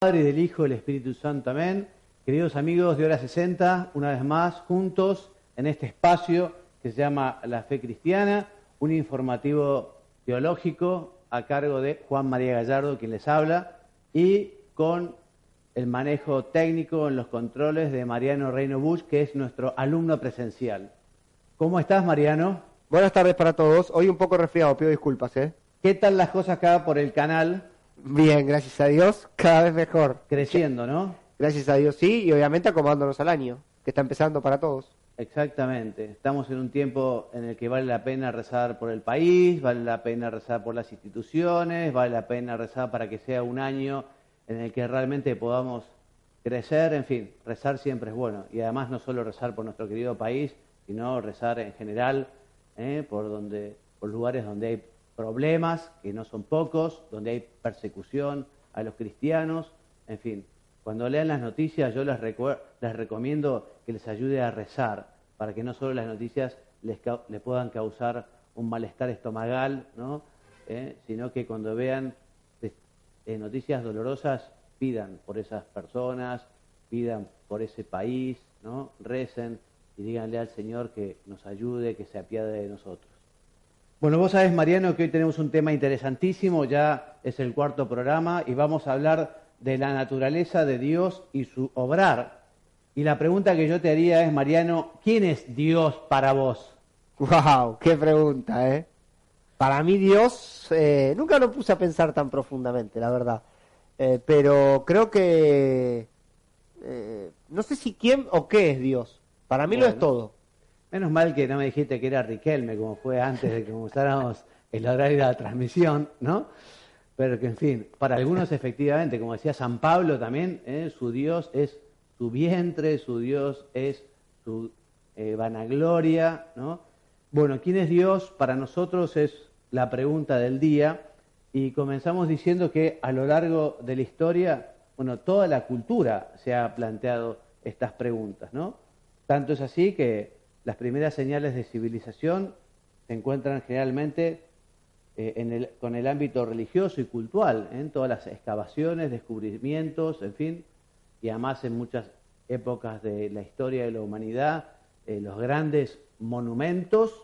Padre, y del Hijo, del Espíritu Santo. Amén. Queridos amigos de Hora 60, una vez más, juntos en este espacio que se llama La Fe Cristiana, un informativo teológico a cargo de Juan María Gallardo, quien les habla, y con el manejo técnico en los controles de Mariano Reino Bush, que es nuestro alumno presencial. ¿Cómo estás, Mariano? Buenas tardes para todos. Hoy un poco resfriado, pido disculpas, ¿eh? ¿Qué tal las cosas acá por el canal? Bien, gracias a Dios, cada vez mejor. Creciendo, ¿no? Gracias a Dios, sí, y obviamente acomodándonos al año, que está empezando para todos. Exactamente. Estamos en un tiempo en el que vale la pena rezar por el país, vale la pena rezar por las instituciones, vale la pena rezar para que sea un año en el que realmente podamos crecer, en fin, rezar siempre es bueno. Y además no solo rezar por nuestro querido país, sino rezar en general ¿eh? por, donde, por lugares donde hay problemas, que no son pocos, donde hay persecución a los cristianos, en fin. Cuando lean las noticias yo les, recomiendo que les ayude a rezar, para que no solo las noticias les, puedan causar un malestar estomagal. ¿Eh? sino que cuando vean eh, noticias dolorosas pidan por esas personas, pidan por ese país, ¿no? recen y díganle al Señor que nos ayude, que se apiade de nosotros. Bueno, vos sabés, Mariano, que hoy tenemos un tema interesantísimo, ya es el cuarto programa, y vamos a hablar de la naturaleza de Dios y su obrar. Y la pregunta que yo te haría es, Mariano, ¿quién es Dios para vos? ¡Wow! ¡Qué pregunta, eh! Para mí Dios, eh, nunca lo puse a pensar tan profundamente, la verdad. Eh, pero creo que, eh, no sé si quién o qué es Dios. Para mí lo es todo. Menos mal que no me dijiste que era Riquelme, como fue antes de que comenzáramos el horario de la transmisión, ¿no? Pero que, en fin, para algunos efectivamente, como decía San Pablo también, ¿eh? su Dios es su vientre, su Dios es su eh, vanagloria, ¿no? Bueno, ¿quién es Dios? Para nosotros es la pregunta del día y comenzamos diciendo que a lo largo de la historia, bueno, toda la cultura se ha planteado estas preguntas, ¿no? Tanto es así que las primeras señales de civilización se encuentran generalmente eh, con el ámbito religioso y cultural, ¿eh? en todas las excavaciones, descubrimientos, en fin, y además en muchas épocas de la historia de la humanidad, eh, los grandes monumentos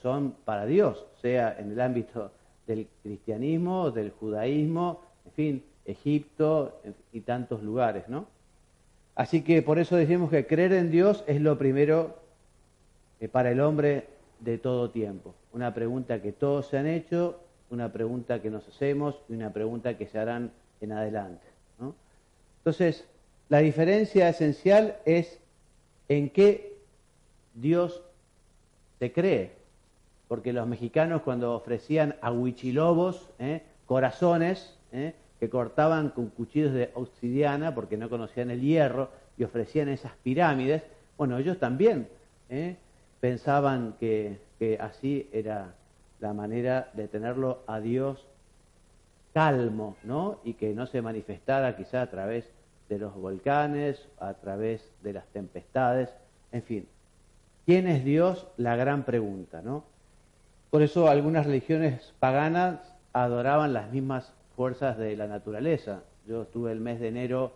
son para Dios, sea en el ámbito del cristianismo, del judaísmo, en fin, Egipto y tantos lugares, ¿no? Así que por eso decimos que creer en Dios es lo primero eh, para el hombre de todo tiempo. Una pregunta que todos se han hecho, una pregunta que nos hacemos y una pregunta que se harán en adelante. Entonces, la diferencia esencial es en qué Dios se cree. Porque los mexicanos cuando ofrecían a huichilobos ¿eh? corazones ¿eh? que cortaban con cuchillos de obsidiana porque no conocían el hierro y ofrecían esas pirámides, bueno, ellos también pensaban que, así era la manera de tenerlo a Dios calmo, ¿no? Y que no se manifestara quizá a través de los volcanes, a través de las tempestades, en fin. ¿Quién es Dios? La gran pregunta, ¿no? Por eso algunas religiones paganas adoraban las mismas fuerzas de la naturaleza. Yo estuve el mes de enero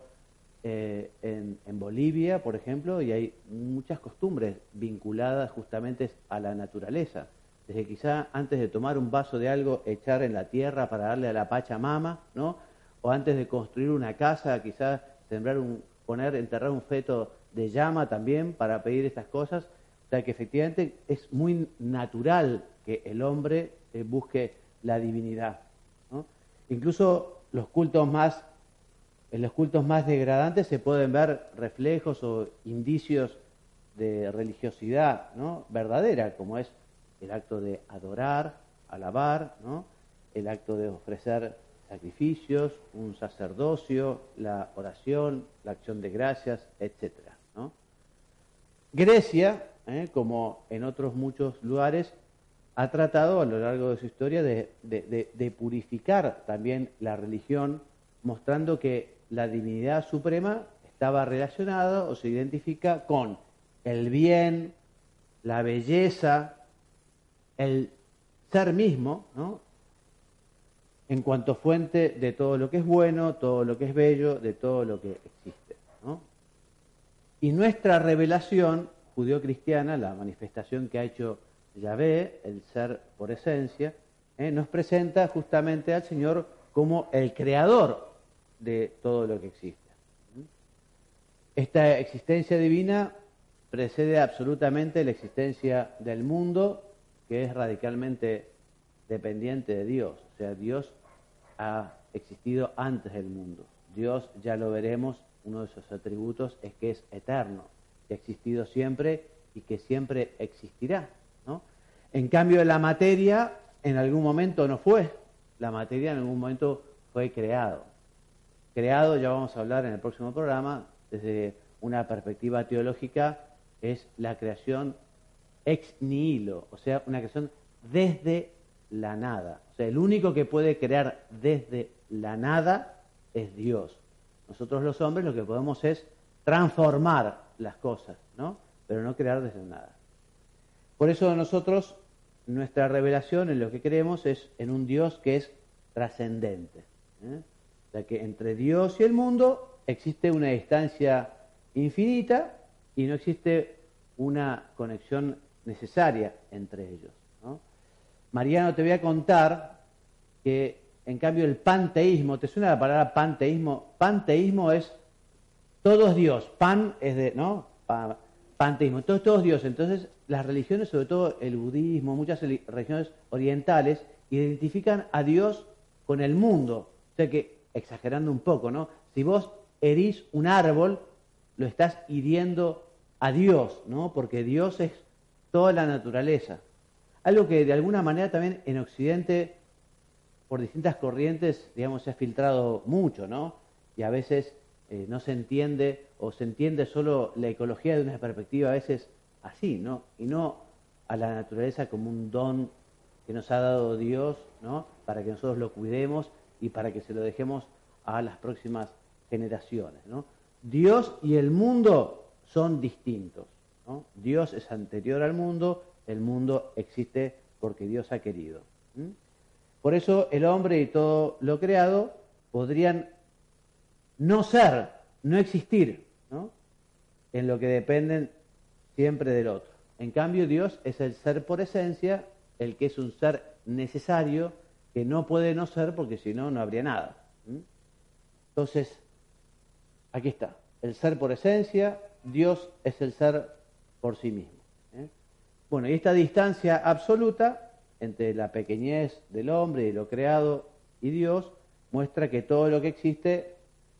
eh, en, Bolivia, por ejemplo, y hay muchas costumbres vinculadas justamente a la naturaleza. Desde quizá antes de tomar un vaso de algo, echar en la tierra para darle a la Pachamama, ¿no? O antes de construir una casa, quizás sembrar un, poner, enterrar un feto de llama también para pedir estas cosas. O sea que efectivamente es muy natural que el hombre eh, busque la divinidad. Incluso los cultos más en los cultos más degradantes se pueden ver reflejos o indicios de religiosidad ¿no? verdadera, como es el acto de adorar, alabar, ¿no? el acto de ofrecer sacrificios, un sacerdocio, la oración, la acción de gracias, etc. Grecia, ¿eh? como en otros muchos lugares, ha tratado a lo largo de su historia de purificar también la religión, mostrando que la divinidad suprema estaba relacionada o se identifica con el bien, la belleza, el ser mismo, ¿no? en cuanto fuente de todo lo que es bueno, todo lo que es bello, de todo lo que existe. Y nuestra revelación judío-cristiana, la manifestación que ha hecho Yahvé, el ser por esencia, ¿eh? nos presenta justamente al Señor como el creador de todo lo que existe. Esta existencia divina precede absolutamente la existencia del mundo, que es radicalmente dependiente de Dios. O sea, Dios ha existido antes del mundo. Dios, ya lo veremos, uno de sus atributos es que es eterno, que ha existido siempre y que siempre existirá. ¿no? En cambio, la materia en algún momento no fue. La materia en algún momento fue creado. Creado, ya vamos a hablar en el próximo programa, desde una perspectiva teológica, es la creación ex nihilo, o sea, una creación desde la nada. O sea, el único que puede crear desde la nada es Dios. Nosotros los hombres lo que podemos es transformar las cosas, ¿no? Pero no crear desde nada. Por eso nosotros, nuestra revelación en lo que creemos es en un Dios que es trascendente. ¿eh? Sea que entre Dios y el mundo existe una distancia infinita y no existe una conexión necesaria entre ellos. Mariano, te voy a contar que en cambio el panteísmo, ¿te suena la palabra panteísmo? Panteísmo es todo es Dios, pan es de, ¿no? panteísmo, todo es todo Dios. Entonces las religiones, sobre todo el budismo, muchas religiones orientales, identifican a Dios con el mundo. O sea que, exagerando un poco, ¿no? Si vos herís un árbol, lo estás hiriendo a Dios, ¿no? Porque Dios es toda la naturaleza. Algo que de alguna manera también en Occidente, por distintas corrientes, digamos, se ha filtrado mucho, ¿no? Y a veces eh, no se entiende o se entiende solo la ecología de una perspectiva a veces así, ¿no? Y no a la naturaleza como un don que nos ha dado Dios, ¿no? Para que nosotros lo cuidemos y para que se lo dejemos a las próximas generaciones, ¿no? Dios y el mundo son distintos. Dios es anterior al mundo, el mundo existe porque Dios ha querido. Por eso el hombre y todo lo creado podrían no ser, no existir, en lo que dependen siempre del otro. En cambio, Dios es el ser por esencia, el que es un ser necesario, no puede no ser porque si no, no habría nada. Entonces, aquí está, el ser por esencia, Dios es el ser por sí mismo. ¿eh? Bueno, y esta distancia absoluta entre la pequeñez del hombre y lo creado y Dios muestra que todo lo que existe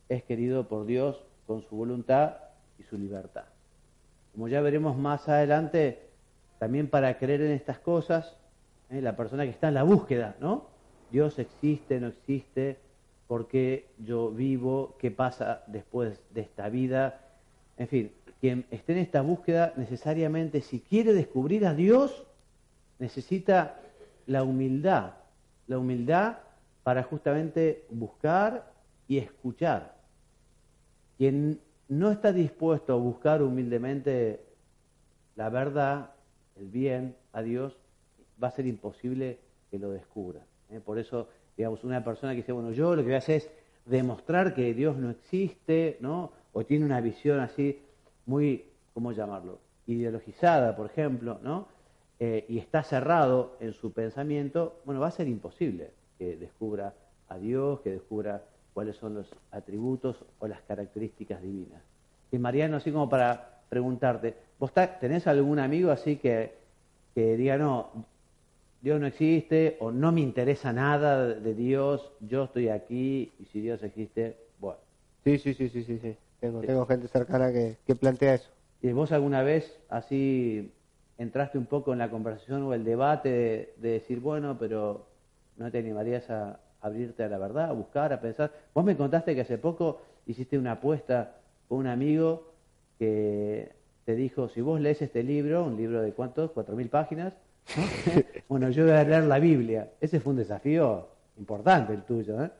es querido por Dios con su voluntad y su libertad. Como ya veremos más adelante, también para creer en estas cosas, ¿eh? la persona que está en la búsqueda, ¿no? Dios existe, no existe, por qué yo vivo, qué pasa después de esta vida, en fin, quien esté en esta búsqueda necesariamente, si quiere descubrir a Dios, necesita la humildad, la humildad para justamente buscar y escuchar. Quien no está dispuesto a buscar humildemente la verdad, el bien, a Dios, va a ser imposible que lo descubra. ¿Eh? Por eso, digamos, una persona que dice, bueno, yo lo que voy a hacer es demostrar que Dios no existe, ¿no? O tiene una visión así muy, ¿cómo llamarlo? Ideologizada, por ejemplo, ¿no? Eh, y está cerrado en su pensamiento, bueno, va a ser imposible que descubra a Dios, que descubra cuáles son los atributos o las características divinas. Y Mariano, así como para preguntarte, ¿vos tenés algún amigo así que, que diga, no, Dios no existe o no me interesa nada de Dios, yo estoy aquí y si Dios existe, bueno. Sí, sí, sí, sí, sí, sí. Tengo, tengo gente cercana que, plantea eso. ¿Y vos alguna vez así entraste un poco en la conversación o el debate de, decir, bueno, pero no te animarías a abrirte a la verdad, a buscar, a pensar? Vos me contaste que hace poco hiciste una apuesta con un amigo que te dijo, si vos lees este libro, un libro de cuántos, cuatro mil páginas, bueno, yo voy a leer la Biblia. Ese fue un desafío importante el tuyo, ¿eh?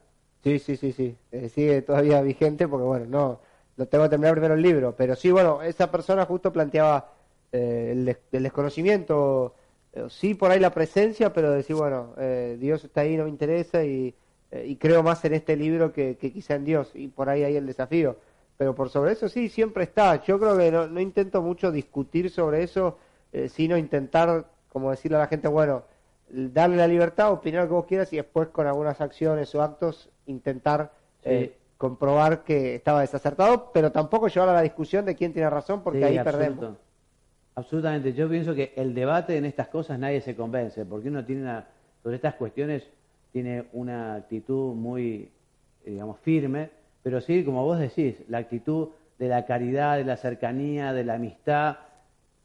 Sí, sí, sí, sí. Eh, sigue todavía vigente porque, bueno, no, lo tengo que terminar primero el libro. Pero sí, bueno, esa persona justo planteaba eh, el, desconocimiento, sí por ahí la presencia, pero decir, bueno, Dios está ahí, no me interesa y, eh, y creo más en este libro que, que, quizá en Dios, y por ahí hay el desafío. Pero por sobre eso sí, siempre está. Yo creo que no, intento mucho discutir sobre eso, eh, sino intentar, como decirle a la gente, bueno, darle la libertad, opinar lo que vos quieras y después con algunas acciones o actos intentar eh, comprobar que estaba desacertado, pero tampoco llevar a la discusión de quién tiene razón, porque ahí perdemos. Absolutamente. Yo pienso que el debate en estas cosas nadie se convence, porque uno tiene una, sobre estas cuestiones tiene una actitud muy, digamos, firme, pero sí, como vos decís, la actitud de la caridad, de la cercanía, de la amistad,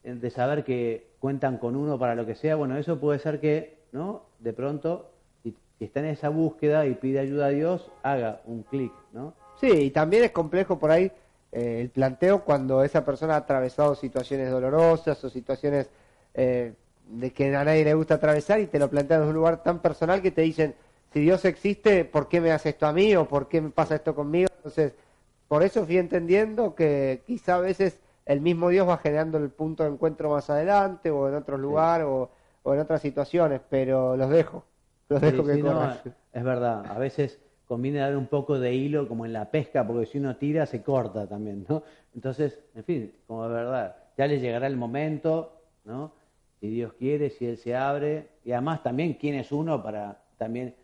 de saber que cuentan con uno para lo que sea, bueno, eso puede ser que, ¿no? De pronto, si, está en esa búsqueda y pide ayuda a Dios, haga un clic, ¿no? Sí, y también es complejo por ahí eh, el planteo cuando esa persona ha atravesado situaciones dolorosas o situaciones eh, de que a nadie le gusta atravesar y te lo plantean en un lugar tan personal que te dicen, si Dios existe, ¿por qué me hace esto a mí o por qué me pasa esto conmigo? Entonces, por eso fui entendiendo que quizá a veces el mismo Dios va generando el punto de encuentro más adelante o en otro lugar o, en otras situaciones, pero los dejo, los dejo que es verdad, a veces conviene dar un poco de hilo como en la pesca, porque si uno tira se corta también, ¿no? Entonces, en fin, como es verdad, ya le llegará el momento, ¿no? Si Dios quiere, si Él se abre, y además también quién es uno para también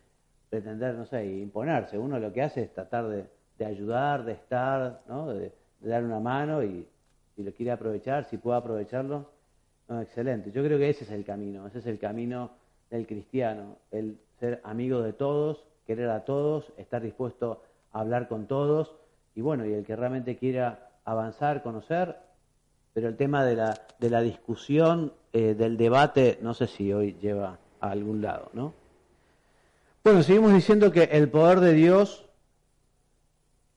pretender, no sé, imponerse. Uno lo que hace es tratar de, ayudar, de estar, ¿no? de, dar una mano y si lo quiere aprovechar, si puede aprovecharlo, excelente. Yo creo que ese es el camino, ese es el camino del cristiano, el ser amigo de todos, querer a todos, estar dispuesto a hablar con todos y bueno, y el que realmente quiera avanzar, conocer, pero el tema de la, de la discusión, eh, del debate, no sé si hoy lleva a algún lado, ¿no? Bueno, seguimos diciendo que el poder de Dios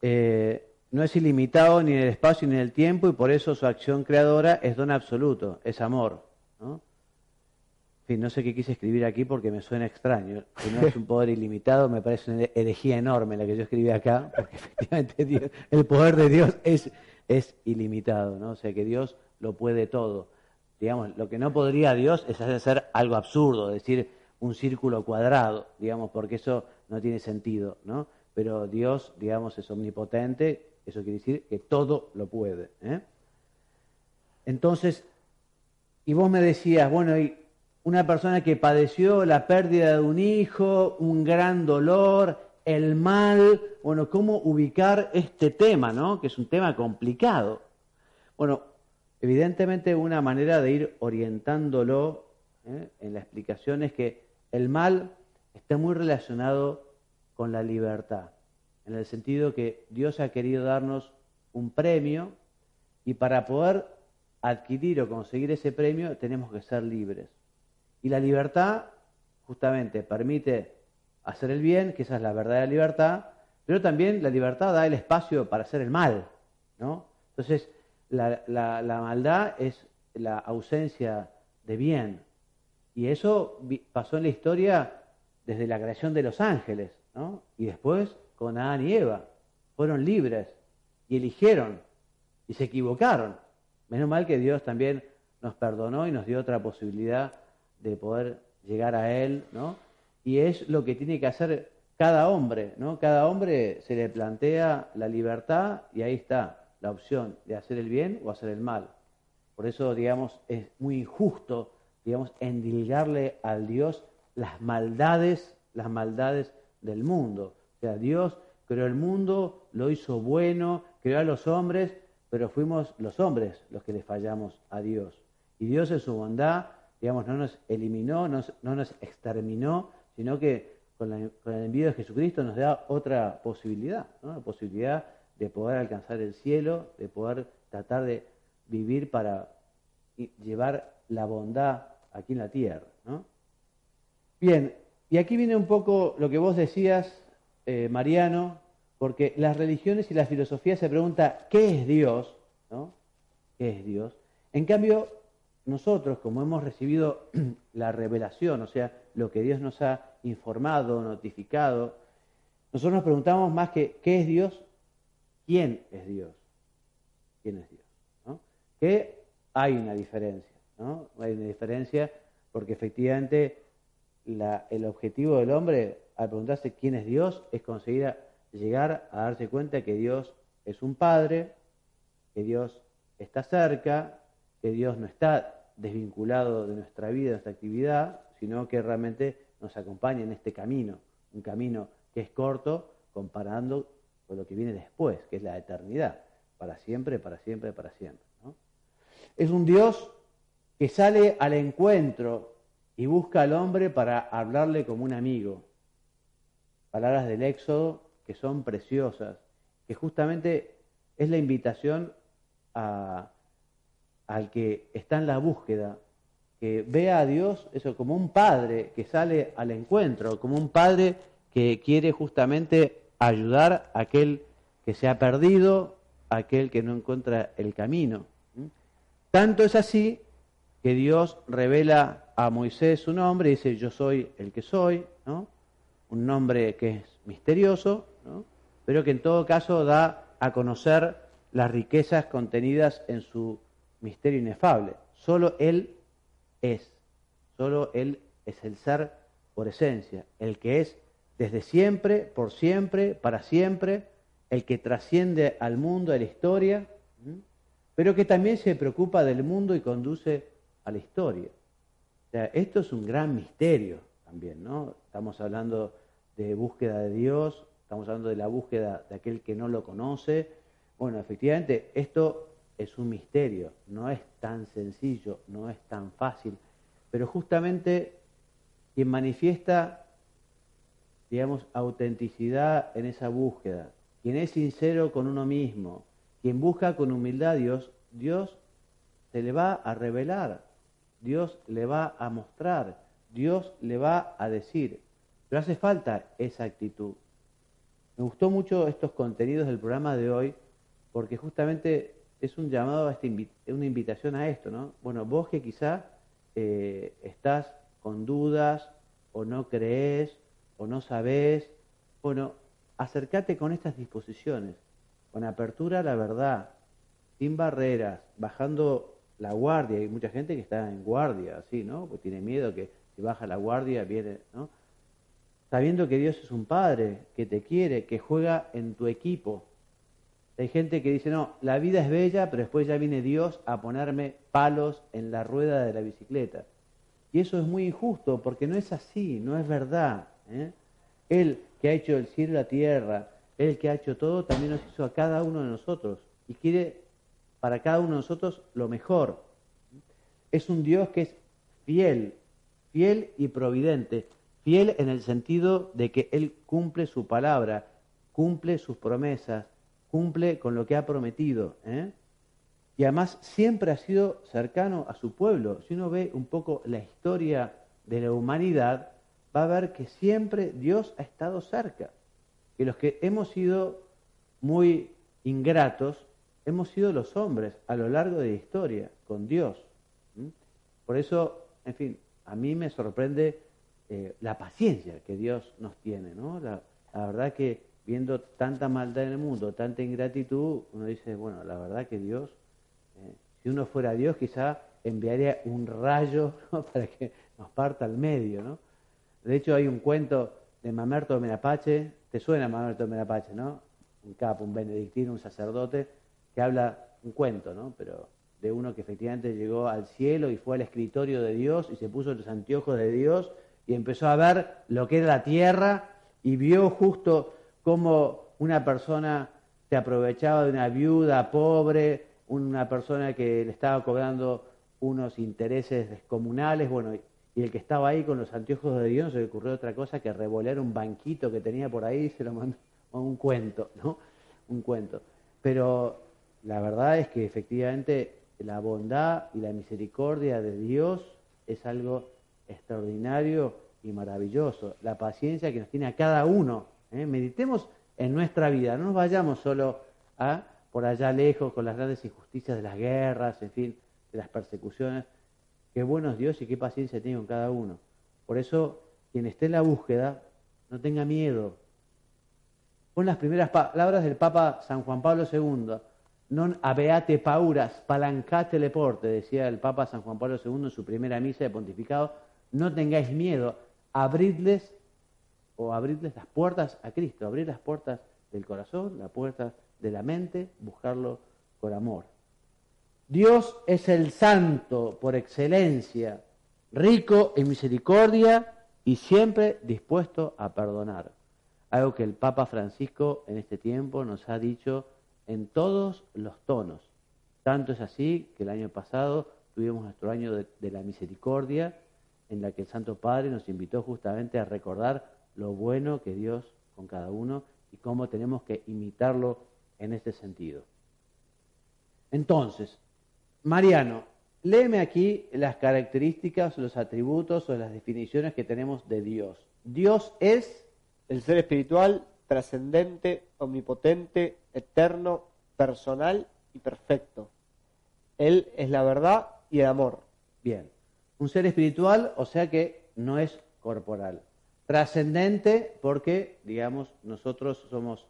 eh, no es ilimitado ni en el espacio ni en el tiempo y por eso su acción creadora es don absoluto, es amor. ¿no? En fin, no sé qué quise escribir aquí porque me suena extraño. Que no es un poder ilimitado, me parece una herejía enorme la que yo escribí acá, porque efectivamente el poder de Dios es, es ilimitado, ¿no? O sea que Dios lo puede todo. Digamos, lo que no podría Dios es hacer algo absurdo, decir, un círculo cuadrado, digamos, porque eso no tiene sentido, ¿no? Pero Dios, digamos, es omnipotente, eso quiere decir que todo lo puede. ¿eh? Entonces, y vos me decías, bueno, y una persona que padeció la pérdida de un hijo, un gran dolor, el mal, bueno, ¿cómo ubicar este tema, ¿no? Que es un tema complicado. Bueno, evidentemente una manera de ir orientándolo ¿eh? en la explicación es que el mal está muy relacionado con la libertad, en el sentido que Dios ha querido darnos un premio y para poder adquirir o conseguir ese premio tenemos que ser libres. Y la libertad justamente permite hacer el bien, que esa es la verdadera libertad, pero también la libertad da el espacio para hacer el mal. ¿no? Entonces, la, maldad es la ausencia de bien, y eso pasó en la historia desde la creación de los ángeles, ¿no? Y después con Adán y Eva. Fueron libres y eligieron y se equivocaron. Menos mal que Dios también nos perdonó y nos dio otra posibilidad de poder llegar a Él, ¿no? Y es lo que tiene que hacer cada hombre, ¿no? Cada hombre se le plantea la libertad y ahí está la opción de hacer el bien o hacer el mal. Por eso, digamos, es muy injusto digamos, endilgarle al Dios las maldades, las maldades del mundo. Sea, Dios creó el mundo, lo hizo bueno, creó a los hombres, pero fuimos los hombres los que le fallamos a Dios. Y Dios en su bondad, digamos, no nos eliminó, no nos exterminó, sino que con, el envío de Jesucristo nos da otra posibilidad, ¿no? la posibilidad de poder alcanzar el cielo, de poder tratar de vivir para llevar la bondad aquí en la tierra. ¿no? Bien, y aquí viene un poco lo que vos decías, eh, Mariano, porque las religiones y la filosofía se pregunta ¿qué es Dios? ¿no? ¿Qué es Dios? En cambio, nosotros, como hemos recibido la revelación, o sea, lo que Dios nos ha informado, notificado, nosotros nos preguntamos más que ¿qué es Dios? ¿Quién es Dios? ¿Quién es Dios? ¿no? Que hay una diferencia. ¿no? Hay una diferencia porque efectivamente el objetivo del hombre al preguntarse quién es Dios, es conseguir llegar a darse cuenta que Dios es un Padre, que Dios está cerca, que Dios no está desvinculado de nuestra vida, de nuestra actividad, sino que realmente nos acompaña en este camino, un camino que es corto comparando con lo que viene después, que es la eternidad, para siempre, para siempre, para siempre. Es un Dios que sale al encuentro y busca al hombre para hablarle como un amigo. Palabras del Éxodo que son preciosas, que justamente es la invitación al que está en la búsqueda, que vea a Dios eso como un padre que sale al encuentro, como un padre que quiere justamente ayudar a aquel que se ha perdido, a aquel que no encuentra el camino. Tanto es así que Dios revela a Moisés su nombre, dice yo soy el que soy, ¿no? Un nombre que es misterioso, ¿no? pero que en todo caso da a conocer las riquezas contenidas en su misterio inefable. Solo Él es, solo Él es el ser por esencia, el que es desde siempre, por siempre, para siempre, el que trasciende al mundo, a la historia, pero que también se preocupa del mundo y conduce a la historia. Esto es un gran misterio también, ¿no? Estamos hablando de búsqueda de Dios, estamos hablando de la búsqueda de aquel que no lo conoce. Bueno, efectivamente, esto es un misterio, no es tan sencillo, no es tan fácil, pero justamente quien manifiesta, digamos, autenticidad en esa búsqueda, quien es sincero con uno mismo, quien busca con humildad a Dios, Dios se le va a revelar, Dios le va a mostrar, Dios le va a decir. Pero hace falta esa actitud. Me gustó mucho estos contenidos del programa de hoy porque justamente es un llamado, a este una invitación a esto, ¿no? Bueno, vos que quizá eh, estás con dudas o no crees o no sabés, bueno, acércate con estas disposiciones, con apertura a la verdad, sin barreras, bajando la guardia. Hay mucha gente que está en guardia, así, ¿no? Porque tiene miedo que si baja la guardia viene, ¿no? Sabiendo que Dios es un Padre, que te quiere, que juega en tu equipo. Hay gente que dice, no, la vida es bella, pero después ya viene Dios a ponerme palos en la rueda de la bicicleta. Y eso es muy injusto, porque no es así, no es verdad. ¿eh? Él que ha hecho el cielo y la tierra, Él que ha hecho todo, también nos hizo a cada uno de nosotros. Y quiere para cada uno de nosotros lo mejor. Es un Dios que es fiel, fiel y providente. Fiel en el sentido de que Él cumple su palabra, cumple sus promesas, cumple con lo que ha prometido. ¿eh? Y además siempre ha sido cercano a su pueblo. Si uno ve un poco la historia de la humanidad, va a ver que siempre Dios ha estado cerca. Que los que hemos sido muy ingratos, hemos sido los hombres a lo largo de la historia con Dios. Por eso, en fin, a mí me sorprende eh, la paciencia que Dios nos tiene, ¿no? La, verdad que viendo tanta maldad en el mundo, tanta ingratitud, uno dice, bueno, la verdad que Dios, eh, si uno fuera Dios, quizá enviaría un rayo para que nos parta al medio, ¿no? De hecho, hay un cuento de Mamerto Merapache, te suena Mamerto Merapache, ¿no? Un capo, un benedictino, un sacerdote, que habla un cuento, ¿no? Pero de uno que efectivamente llegó al cielo y fue al escritorio de Dios y se puso los anteojos de Dios y empezó a ver lo que era la tierra y vio justo cómo una persona se aprovechaba de una viuda pobre, una persona que le estaba cobrando unos intereses descomunales, bueno, y el que estaba ahí con los anteojos de Dios se le ocurrió otra cosa que revolear un banquito que tenía por ahí y se lo mandó a un cuento, ¿no? Un cuento. Pero la verdad es que efectivamente la bondad y la misericordia de Dios es algo extraordinario y maravilloso. La paciencia que nos tiene a cada uno. ¿eh? Meditemos en nuestra vida, no nos vayamos solo a por allá lejos con las grandes injusticias de las guerras, en fin, de las persecuciones. Qué bueno es Dios y qué paciencia tiene con cada uno. Por eso, quien esté en la búsqueda, no tenga miedo. Con las primeras palabras del Papa San Juan Pablo II, non abeate pauras, palancate le porte, decía el Papa San Juan Pablo II en su primera misa de pontificado, no tengáis miedo, abridles o abrirles las puertas a Cristo, abrir las puertas del corazón, las puertas de la mente, buscarlo con amor. Dios es el santo por excelencia, rico en misericordia y siempre dispuesto a perdonar. Algo que el Papa Francisco en este tiempo nos ha dicho en todos los tonos. Tanto es así que el año pasado tuvimos nuestro año de, la misericordia, en la que el Santo Padre nos invitó justamente a recordar lo bueno que Dios con cada uno y cómo tenemos que imitarlo en este sentido. Entonces, Mariano, léeme aquí las características, los atributos o las definiciones que tenemos de Dios. Dios es el ser espiritual, trascendente, omnipotente, eterno, personal y perfecto. Él es la verdad y el amor. Bien, un ser espiritual, o sea que no es corporal. Trascendente porque, digamos, nosotros somos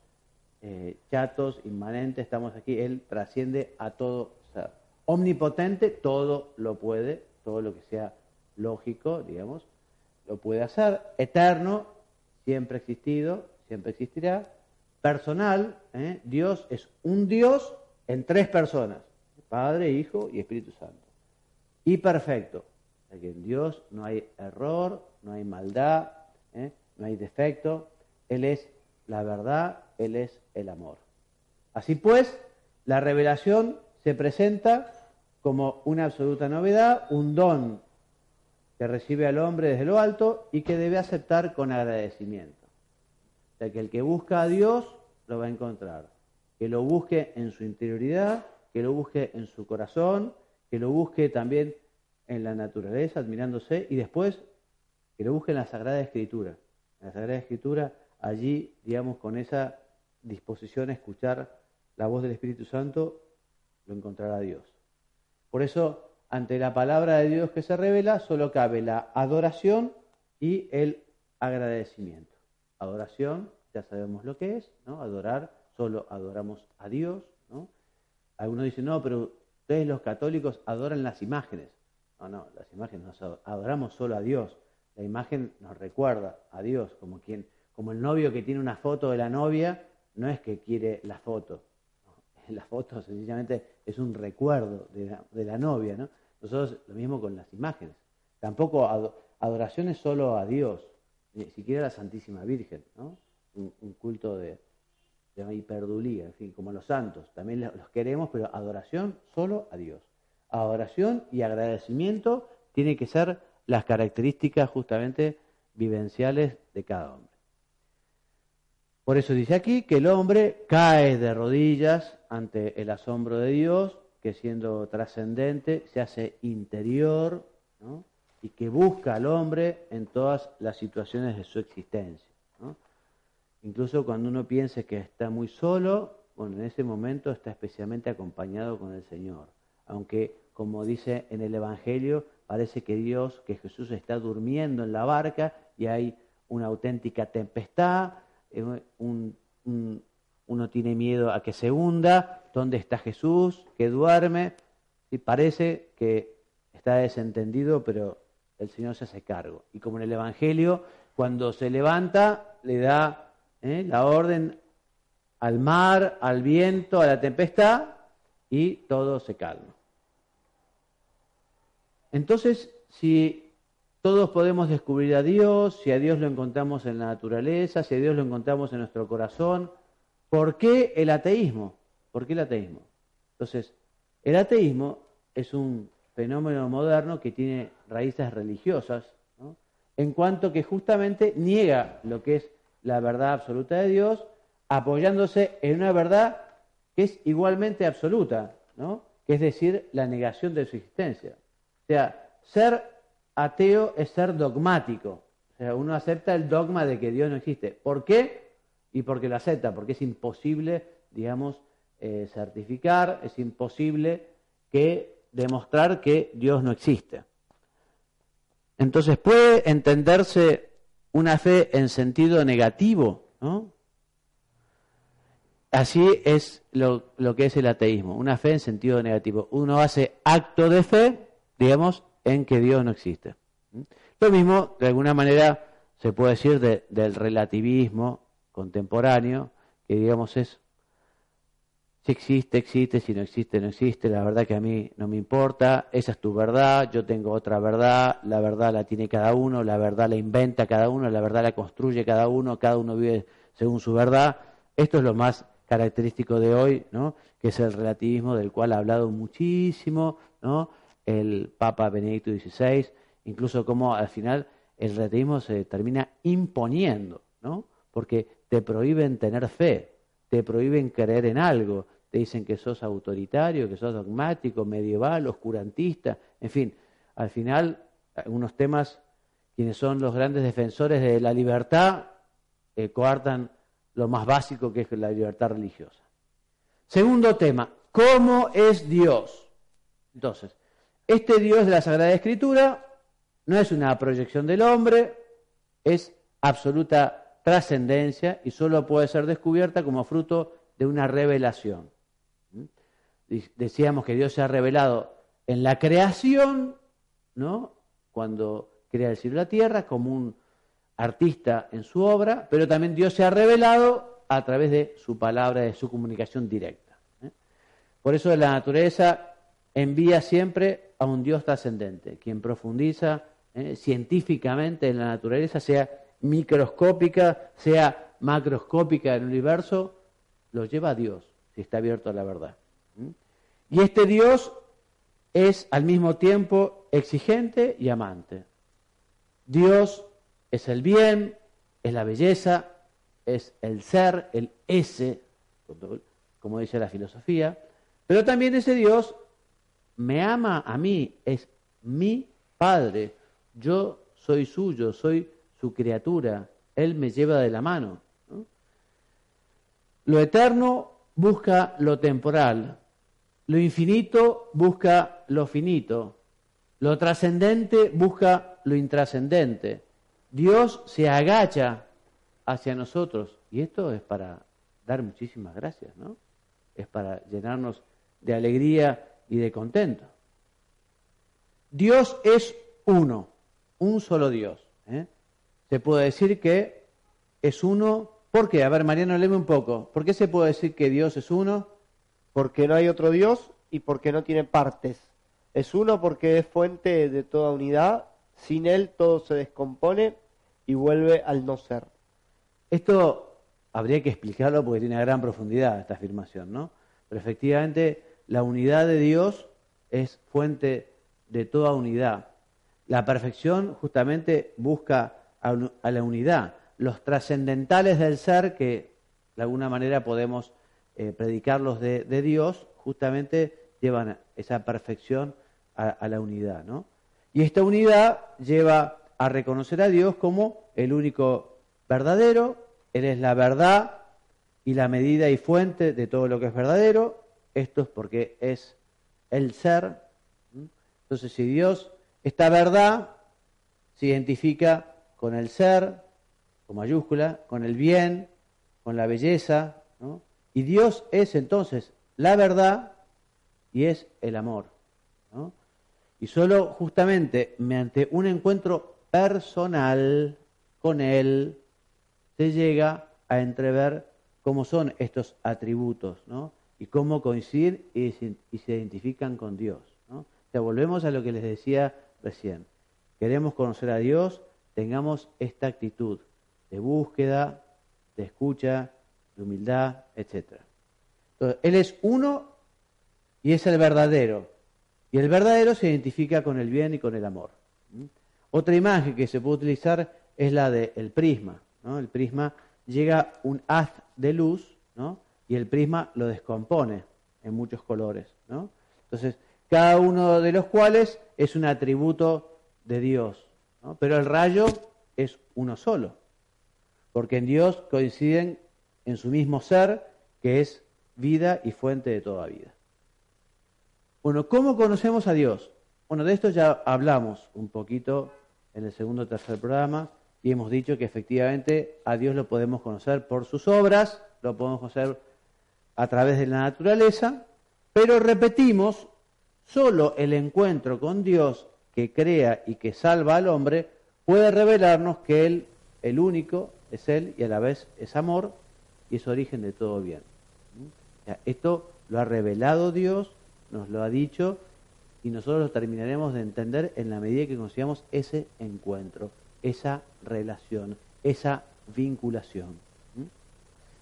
eh, chatos, inmanentes, estamos aquí, Él trasciende a todo ser. Omnipotente, todo lo puede, todo lo que sea lógico, digamos, lo puede hacer. Eterno, siempre existido, siempre existirá. Personal, ¿eh? Dios es un Dios en tres personas, Padre, Hijo y Espíritu Santo. Y perfecto, que en Dios no hay error, no hay maldad, ¿eh? no hay defecto, Él es la verdad, Él es el amor. Así pues, la revelación se presenta como una absoluta novedad, un don que recibe al hombre desde lo alto y que debe aceptar con agradecimiento. O sea, que el que busca a Dios lo va a encontrar. Que lo busque en su interioridad, que lo busque en su corazón, que lo busque también en la naturaleza, admirándose, y después que lo busque en la Sagrada Escritura. En la Sagrada Escritura, allí, digamos, con esa disposición a escuchar la voz del Espíritu Santo, lo encontrará Dios. Por eso ante la palabra de Dios que se revela, solo cabe la adoración y el agradecimiento. Adoración, ya sabemos lo que es, ¿no? Adorar, solo adoramos a Dios, ¿no? Algunos dicen, no, pero ustedes los católicos adoran las imágenes. No, no, las imágenes no adoramos solo a Dios. La imagen nos recuerda a Dios, como quien, como el novio que tiene una foto de la novia, no es que quiere la foto. La foto sencillamente es un recuerdo de la, novia, ¿no? Nosotros lo mismo con las imágenes. Tampoco adoración solo a Dios, ni siquiera a la Santísima Virgen, ¿no? Un, culto de, de hiperdulía, en fin, como los santos. También los queremos, pero adoración solo a Dios. Adoración y agradecimiento tienen que ser las características justamente vivenciales de cada hombre. Por eso dice aquí que el hombre cae de rodillas ante el asombro de Dios que siendo trascendente se hace interior y que busca al hombre en todas las situaciones de su existencia. Incluso cuando uno piense que está muy solo, bueno, en ese momento está especialmente acompañado con el Señor. Aunque, como dice en el Evangelio, parece que Dios, que Jesús está durmiendo en la barca y hay una auténtica tempestad, eh, un, uno tiene miedo a que se hunda, ¿dónde está Jesús? Que duerme. Y parece que está desentendido, pero el Señor se hace cargo. Y como en el Evangelio, cuando se levanta, le da ¿eh? la orden al mar, al viento, a la tempestad, y todo se calma. Entonces, si todos podemos descubrir a Dios, si a Dios lo encontramos en la naturaleza, si a Dios lo encontramos en nuestro corazón, ¿Por qué el ateísmo? ¿Por qué el ateísmo? Entonces, el ateísmo es un fenómeno moderno que tiene raíces religiosas, en cuanto que justamente niega lo que es la verdad absoluta de Dios, apoyándose en una verdad que es igualmente absoluta, ¿no? que es decir, la negación de su existencia. O sea, ser ateo es ser dogmático. O sea, uno acepta el dogma de que Dios no existe. ¿Por qué? y porque lo acepta, porque es imposible, digamos, eh, certificar, es imposible que demostrar que Dios no existe. Entonces puede entenderse una fe en sentido negativo, ¿no? Así es lo, lo, que es el ateísmo, una fe en sentido negativo. Uno hace acto de fe, digamos, en que Dios no existe. Lo mismo, de alguna manera, se puede decir del relativismo contemporáneo, que digamos es, si existe, existe, si no existe, no existe, la verdad que a mí no me importa, esa es tu verdad, yo tengo otra verdad, la verdad la tiene cada uno, la verdad la inventa cada uno, la verdad la construye cada uno, cada uno vive según su verdad. Esto es lo más característico de hoy, ¿no? que es el relativismo del cual ha hablado muchísimo ¿no? El Papa Benedicto XVI, incluso como al final el relativismo se termina imponiendo, ¿no? porque te prohíben tener fe, te prohíben creer en algo, te dicen que sos autoritario, que sos dogmático, medieval, oscurantista, en fin, al final algunos temas, quienes son los grandes defensores de la libertad, eh, coartan lo más básico que es la libertad religiosa. Segundo tema, ¿cómo es Dios? Entonces, este Dios de la Sagrada Escritura no es una proyección del hombre, es absoluta trascendencia y solo puede ser descubierta como fruto de una revelación. Decíamos que Dios se ha revelado en la creación, ¿no? Cuando crea el cielo y la tierra, como un artista en su obra, pero también Dios se ha revelado a través de su palabra, de su comunicación directa. ¿eh? Por eso la naturaleza envía siempre a un Dios trascendente, quien profundiza ¿eh? científicamente en la naturaleza, sea microscópica, sea macroscópica en el universo, lo lleva a Dios, si está abierto a la verdad. Y este Dios es al mismo tiempo exigente y amante. Dios es el bien, es la belleza, es el ser, el ese, como dice la filosofía, pero también ese Dios me ama a mí, es mi Padre, yo soy suyo, soy su criatura, Él me lleva de la mano. Lo eterno busca lo temporal, lo infinito busca lo finito, lo trascendente busca lo intrascendente. Dios se agacha hacia nosotros y esto es para dar muchísimas gracias, ¿no? Es para llenarnos de alegría y de contento. Dios es uno, un solo Dios. ¿eh? Se puede decir que es uno. ¿Por qué? A ver, Mariano, léeme un poco. ¿Por qué se puede decir que Dios es uno? Porque no hay otro Dios y porque no tiene partes. Es uno porque es fuente de toda unidad. Sin él todo se descompone y vuelve al no ser. Esto habría que explicarlo porque tiene gran profundidad esta afirmación, ¿no? Pero efectivamente la unidad de Dios es fuente de toda unidad. La perfección justamente busca a la unidad. Los trascendentales del ser, que de alguna manera podemos eh, predicarlos de, Dios, justamente llevan esa perfección a, a la unidad, ¿no? Y esta unidad lleva a reconocer a Dios como el único verdadero, Él es la verdad y la medida y fuente de todo lo que es verdadero, esto es porque es el ser. Entonces, si Dios, esta verdad, se identifica con el ser, con mayúscula, con el bien, con la belleza, y Dios es entonces la verdad y es el amor. Y solo justamente mediante un encuentro personal con Él, se llega a entrever cómo son estos atributos, ¿no? Y cómo coinciden y se, identifican con Dios, ¿no? Volvemos a lo que les decía recién. Queremos conocer a Dios, tengamos esta actitud de búsqueda, de escucha, de humildad, etc. Entonces, Él es uno y es el verdadero. Y el verdadero se identifica con el bien y con el amor. Otra imagen que se puede utilizar es la del prisma. El prisma llega un haz de luz y el prisma lo descompone en muchos colores. Entonces, cada uno de los cuales es un atributo de Dios. Pero el rayo es uno solo, porque en Dios coinciden en su mismo ser, que es vida y fuente de toda vida. Bueno, ¿cómo conocemos a Dios? Bueno, de esto ya hablamos un poquito en el segundo o tercer programa y hemos dicho que efectivamente a Dios lo podemos conocer por sus obras, lo podemos conocer a través de la naturaleza, pero repetimos, solo el encuentro con Dios que crea y que salva al hombre puede revelarnos que Él el único, es Él y a la vez es amor y es origen de todo bien. esto lo ha revelado Dios, nos lo ha dicho y nosotros lo terminaremos de entender en la medida que consigamos ese encuentro, esa relación, esa vinculación.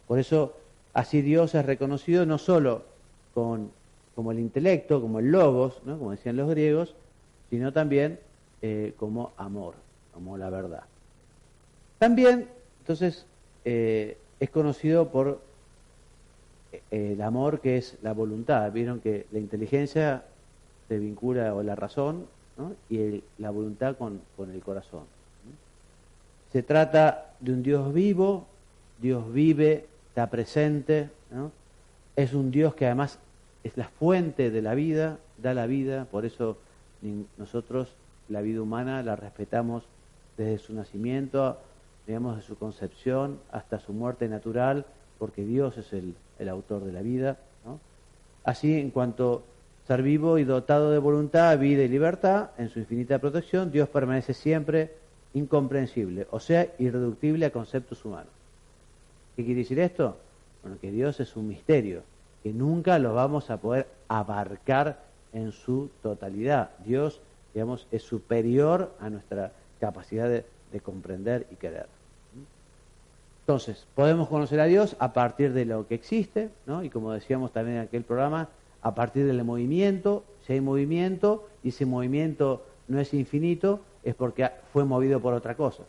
Por eso así Dios es reconocido no solo con, como el intelecto, como el logos, ¿no? como decían los griegos, sino también eh, como amor, como la verdad. También, entonces, eh, es conocido por eh, el amor que es la voluntad. Vieron que la inteligencia se vincula o la razón y la voluntad con, el corazón. Se trata de un Dios vivo, Dios vive, está presente, es un Dios que además es la fuente de la vida, da la vida, por eso nosotros la vida humana la respetamos desde su nacimiento, digamos, de su concepción hasta su muerte natural, porque Dios es el, autor de la vida. Así, en cuanto ser vivo y dotado de voluntad, vida y libertad, en su infinita protección, Dios permanece siempre incomprensible, o sea, irreductible a conceptos humanos. ¿Qué quiere decir esto? Bueno, que Dios es un misterio, que nunca lo vamos a poder abarcar en su totalidad. Dios, digamos, es superior a nuestra capacidad de, de comprender y querer. Entonces, podemos conocer a Dios a partir de lo que existe, ¿no? Y como decíamos también en aquel programa, a partir del movimiento, si hay movimiento y ese movimiento no es infinito, es porque fue movido por otra cosa.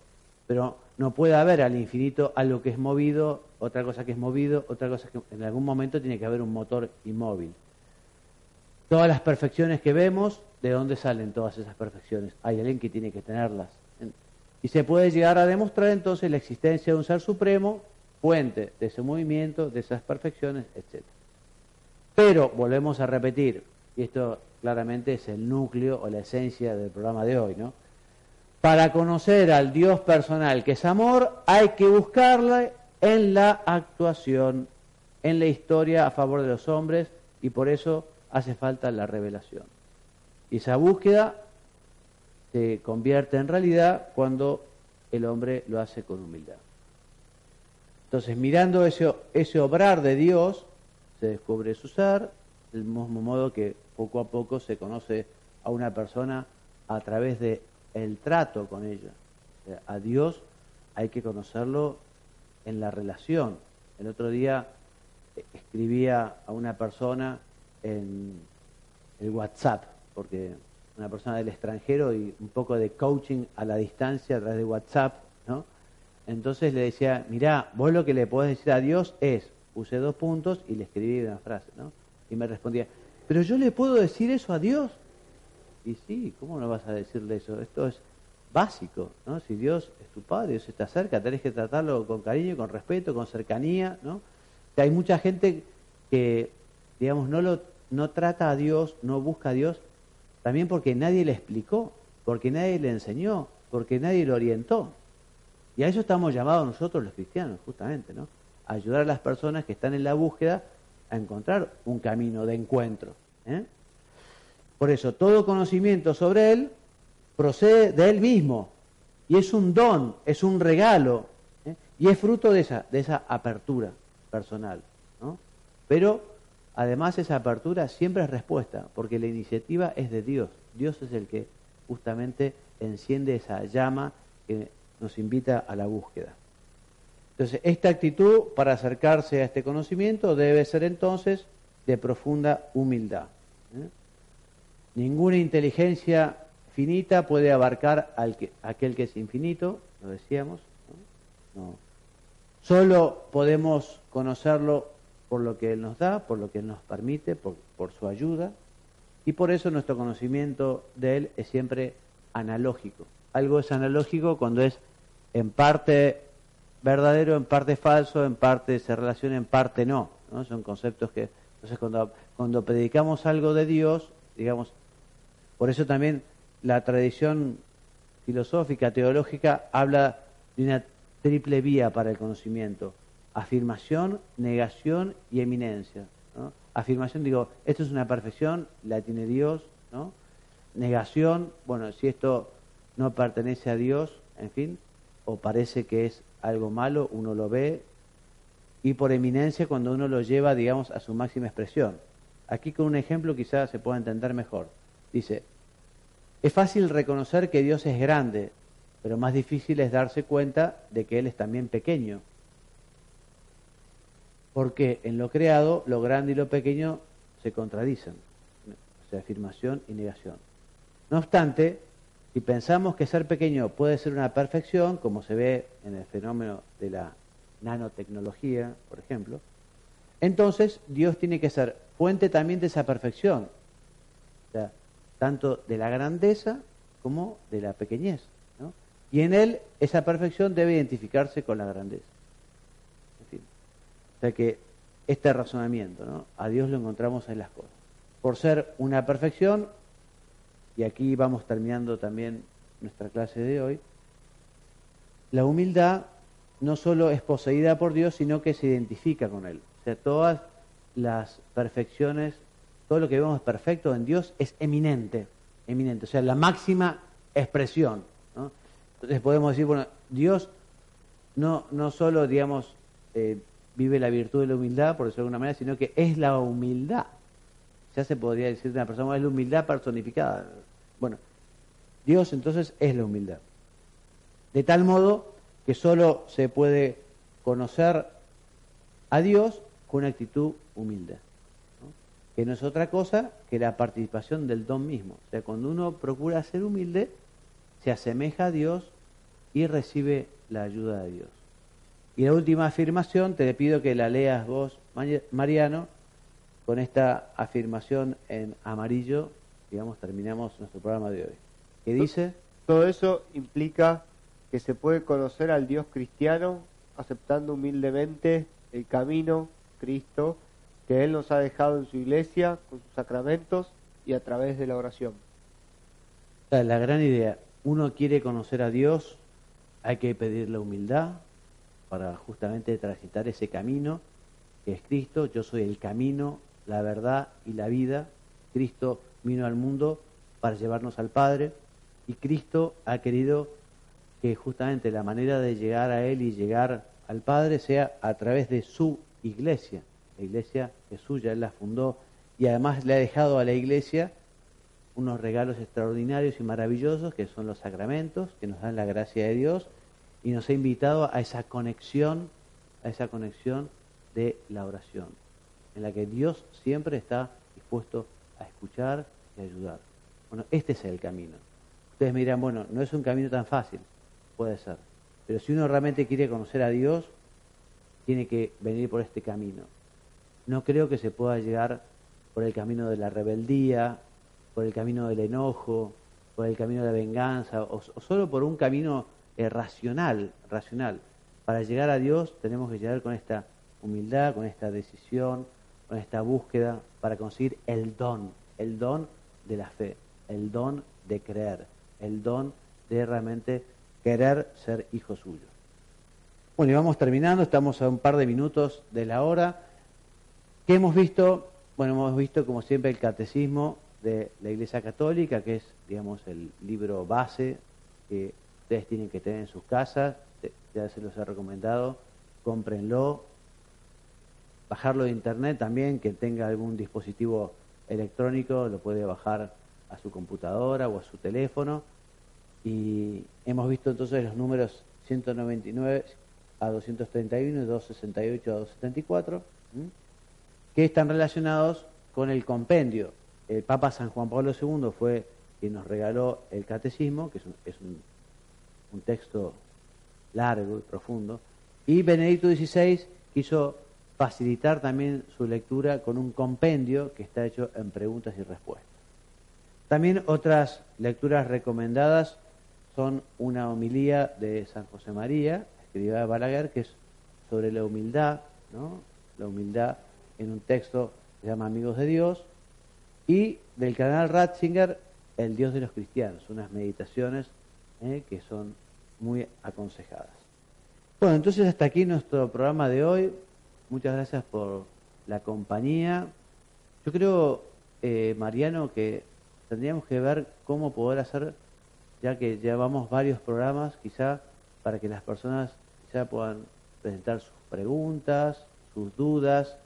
Pero no puede haber al infinito algo que es movido, otra cosa que es movido, otra cosa que en algún momento tiene que haber un motor inmóvil. Todas las perfecciones que vemos, ¿de dónde salen todas esas perfecciones? Hay alguien que tiene que tenerlas. Y se puede llegar a demostrar entonces la existencia de un ser supremo, fuente de ese movimiento, de esas perfecciones, etc. Pero volvemos a repetir, y esto claramente es el núcleo o la esencia del programa de hoy, ¿no? Para conocer al Dios personal que es amor, hay que buscarle en la actuación, en la historia a favor de los hombres, y por eso hace falta la revelación. Y esa búsqueda se convierte en realidad cuando el hombre lo hace con humildad. Entonces, mirando ese, ese obrar de Dios, se descubre su ser, del mismo modo que poco a poco se conoce a una persona a través de el trato con ella. A Dios hay que conocerlo en la relación. El otro día eh, escribía a una persona en el WhatsApp, porque una persona del extranjero y un poco de coaching a la distancia a través de WhatsApp, ¿no? Entonces le decía, mirá, vos lo que le podés decir a Dios es, puse dos puntos y le escribí una frase, ¿no? Y me respondía, pero yo le puedo decir eso a Dios. Y sí, ¿cómo no vas a decirle eso? Esto es básico, ¿no? Si Dios es tu Padre, Dios está cerca, tenés que tratarlo con cariño, con respeto, con cercanía, ¿no? hay mucha gente que, digamos, no, lo, no trata a Dios, no busca a Dios, también porque nadie le explicó, porque nadie le enseñó, porque nadie lo orientó. Y a eso estamos llamados nosotros los cristianos, justamente, ¿no? ayudar a las personas que están en la búsqueda a encontrar un camino de encuentro. ¿eh? Por eso, todo conocimiento sobre Él procede de Él mismo y es un don, es un regalo ¿eh? y es fruto de esa, de esa apertura personal. Pero además esa apertura siempre es respuesta, porque la iniciativa es de Dios. Dios es el que justamente enciende esa llama que nos invita a la búsqueda. Entonces, esta actitud para acercarse a este conocimiento debe ser entonces de profunda humildad. ¿eh? Ninguna inteligencia finita puede abarcar al que, aquel que es infinito, lo decíamos. Solo podemos conocerlo por lo que Él nos da, por lo que Él nos permite, por, por su ayuda, y por eso nuestro conocimiento de Él es siempre analógico. Algo es analógico cuando es en parte verdadero, en parte falso, en parte se relaciona, en parte no. ¿no? Son conceptos que... Entonces cuando, cuando predicamos algo de Dios, digamos, por eso también la tradición filosófica, teológica, habla de una triple vía para el conocimiento. Afirmación, negación y eminencia. Afirmación, digo, esto es una perfección, la tiene Dios, ¿no? Negación, bueno, si esto no pertenece a Dios, en fin, o parece que es algo malo, uno lo ve, y por eminencia cuando uno lo lleva, digamos, a su máxima expresión. Aquí con un ejemplo quizás se pueda entender mejor. Dice, es fácil reconocer que Dios es grande, pero más difícil es darse cuenta de que Él es también pequeño. Porque en lo creado, lo grande y lo pequeño se contradicen. O sea, afirmación y negación. No obstante, si pensamos que ser pequeño puede ser una perfección, como se ve en el fenómeno de la nanotecnología, por ejemplo, entonces Dios tiene que ser fuente también de esa perfección, tanto de la grandeza como de la pequeñez. ¿no? Y en Él esa perfección debe identificarse con la grandeza. En fin, o sea que este razonamiento, ¿no? a Dios lo encontramos en las cosas. Por ser una perfección, y aquí vamos terminando también nuestra clase de hoy, la humildad no solo es poseída por Dios, sino que se identifica con Él. O sea, todas las perfecciones, todo lo que vemos perfecto en Dios es eminente, eminente, o sea, la máxima expresión. Entonces podemos decir, bueno, Dios no, no solo, digamos, eh, vive la virtud de la humildad, por decirlo de alguna manera, sino que es la humildad. Ya se podría decir de una persona, es la humildad personificada. Bueno, Dios entonces es la humildad. De tal modo que solo se puede conocer a Dios con una actitud humilde, que no es otra cosa que la participación del don mismo. O sea, cuando uno procura ser humilde, se asemeja a Dios y recibe la ayuda de Dios. Y la última afirmación, te pido que la leas vos, Mariano, con esta afirmación en amarillo, digamos, terminamos nuestro programa de hoy. ¿Qué dice? Todo eso implica que se puede conocer al Dios cristiano aceptando humildemente el camino, Cristo, que Él nos ha dejado en su iglesia, con sus sacramentos y a través de la oración. La gran idea, uno quiere conocer a Dios, hay que pedirle humildad para justamente transitar ese camino que es Cristo. Yo soy el camino, la verdad y la vida. Cristo vino al mundo para llevarnos al Padre y Cristo ha querido que justamente la manera de llegar a Él y llegar al Padre sea a través de su iglesia. La iglesia es suya, Él la fundó y además le ha dejado a la iglesia unos regalos extraordinarios y maravillosos que son los sacramentos, que nos dan la gracia de Dios y nos ha invitado a esa conexión, a esa conexión de la oración, en la que Dios siempre está dispuesto a escuchar y ayudar. Bueno, este es el camino. Ustedes me dirán, bueno, no es un camino tan fácil, puede ser. Pero si uno realmente quiere conocer a Dios, tiene que venir por este camino. No creo que se pueda llegar por el camino de la rebeldía, por el camino del enojo, por el camino de la venganza, o, solo por un camino eh, racional, racional. Para llegar a Dios tenemos que llegar con esta humildad, con esta decisión, con esta búsqueda para conseguir el don, el don de la fe, el don de creer, el don de realmente querer ser hijo suyo. Bueno, y vamos terminando, estamos a un par de minutos de la hora. ¿Qué hemos visto? Bueno, hemos visto como siempre el catecismo de la Iglesia Católica, que es, digamos, el libro base que ustedes tienen que tener en sus casas, ya se los he recomendado, cómprenlo, bajarlo de internet también, que tenga algún dispositivo electrónico, lo puede bajar a su computadora o a su teléfono. Y hemos visto entonces los números 199 a 231 y 268 a 274, que están relacionados con el compendio. El Papa San Juan Pablo II fue quien nos regaló el catecismo, que es un, texto largo y profundo, y Benedicto XVI quiso facilitar también su lectura con un compendio que está hecho en preguntas y respuestas. También otras lecturas recomendadas son una homilía de San José María, escrita de Balaguer, que es sobre la humildad, ¿no? la humildad en un texto que se llama Amigos de Dios, y del canal Ratzinger, El Dios de los Cristianos, unas meditaciones ¿eh? que son muy aconsejadas. Bueno, entonces hasta aquí nuestro programa de hoy. Muchas gracias por la compañía. Yo creo, eh, Mariano, que tendríamos que ver cómo poder hacer ya que llevamos varios programas, quizá para que las personas ya puedan presentar sus preguntas, sus dudas.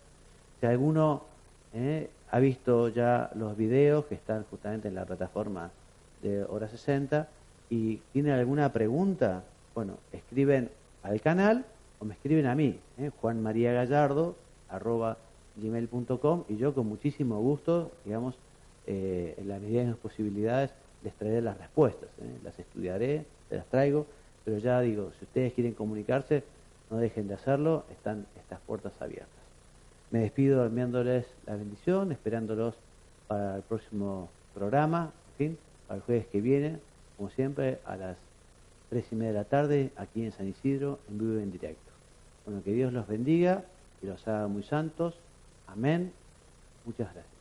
Si alguno eh, ha visto ya los videos que están justamente en la plataforma de Hora 60 y tiene alguna pregunta, bueno, escriben al canal o me escriben a mí, eh, Juan María Gallardo, arroba y yo con muchísimo gusto, digamos, eh, en la medida de mis posibilidades, les traeré las respuestas. Eh, las estudiaré, se las traigo, pero ya digo, si ustedes quieren comunicarse, no dejen de hacerlo, están estas puertas abiertas. Me despido enviándoles la bendición, esperándolos para el próximo programa, en fin, para el jueves que viene, como siempre, a las tres y media de la tarde, aquí en San Isidro, en vivo y en directo. Bueno, que Dios los bendiga y los haga muy santos. Amén. Muchas gracias.